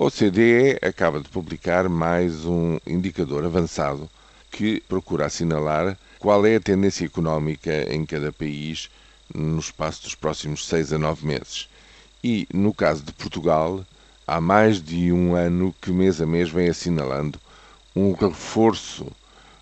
A OCDE acaba de publicar mais um indicador avançado que procura assinalar qual é a tendência económica em cada país no espaço dos próximos seis a nove meses. E, no caso de Portugal, há mais de um ano que mês a mês vem assinalando um reforço,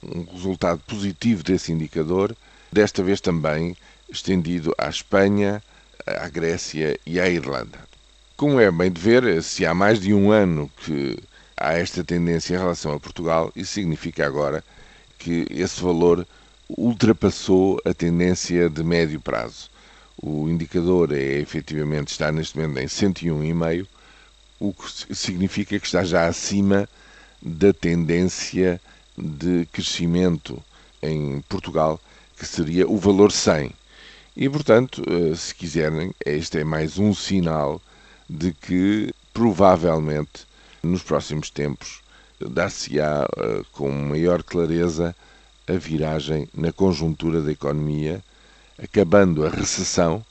um resultado positivo desse indicador, desta vez também estendido à Espanha, à Grécia e à Irlanda. Como é bem de ver, se há mais de um ano que há esta tendência em relação a Portugal, isso significa agora que esse valor ultrapassou a tendência de médio prazo. O indicador é efetivamente está neste momento em 101,5, o que significa que está já acima da tendência de crescimento em Portugal, que seria o valor 100. E, portanto, eh, se quiserem, este é mais um sinal de que provavelmente nos próximos tempos dar-se-á uh, com maior clareza a viragem na conjuntura da economia, acabando a recessão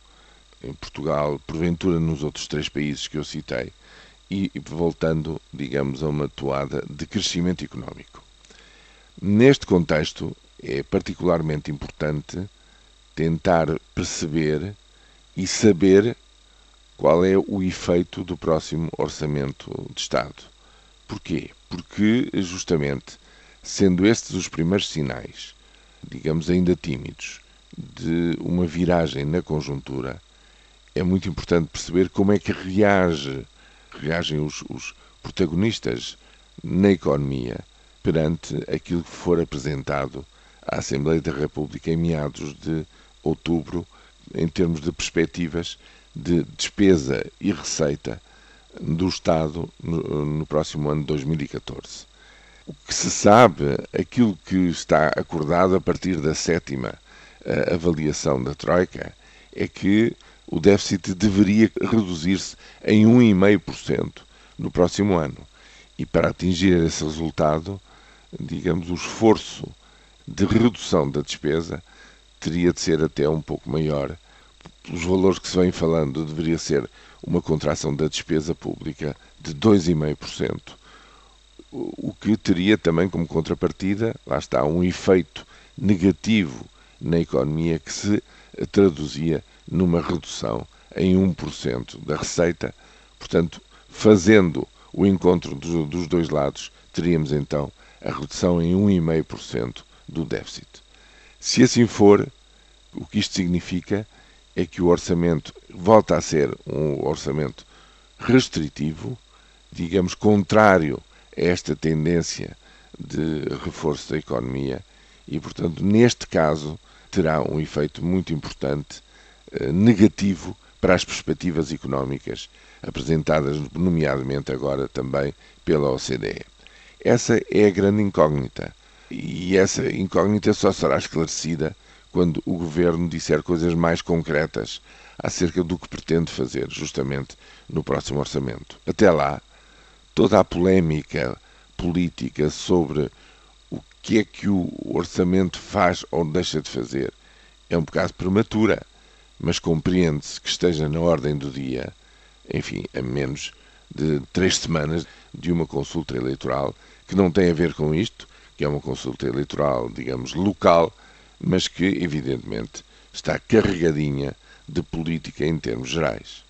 em Portugal, porventura nos outros três países que eu citei, e voltando, digamos, a uma toada de crescimento económico. Neste contexto, é particularmente importante tentar perceber e saber qual é o efeito do próximo orçamento de Estado. Porquê? Porque, justamente, sendo estes os primeiros sinais, digamos ainda tímidos, de uma viragem na conjuntura, é muito importante perceber como é que reage, reagem os, os protagonistas na economia perante aquilo que for apresentado à Assembleia da República em meados de outubro, em termos de perspectivas de despesa e receita do Estado no, no, próximo ano de 2014. O que se sabe, aquilo que está acordado a partir da sétima uh, avaliação da Troika, é que o déficit deveria reduzir-se em 1,5% no próximo ano. E para atingir esse resultado, digamos, o esforço de redução da despesa teria de ser até um pouco maior pelos valores que se vem falando, deveria ser uma contração da despesa pública de 2,5%, o que teria também como contrapartida, lá está, um efeito negativo na economia que se traduzia numa redução em 1% da receita. Portanto, fazendo o encontro dos dois lados, teríamos então a redução em 1,5% do déficit. Se assim for, o que isto significa é que o orçamento volta a ser um orçamento restritivo, digamos, contrário a esta tendência de reforço da economia e, portanto, neste caso, terá um efeito muito importante eh, negativo para as perspectivas económicas apresentadas, nomeadamente agora também pela OCDE. Essa é a grande incógnita. E essa incógnita só será esclarecida quando o governo disser coisas mais concretas acerca do que pretende fazer, justamente no próximo orçamento. Até lá, toda a polémica política sobre o que é que o orçamento faz ou deixa de fazer é um bocado prematura, mas compreende-se que esteja na ordem do dia, enfim, a menos de três semanas de uma consulta eleitoral que não tem a ver com isto, que é uma consulta eleitoral, digamos, local mas que, evidentemente, está carregadinha de política em termos gerais.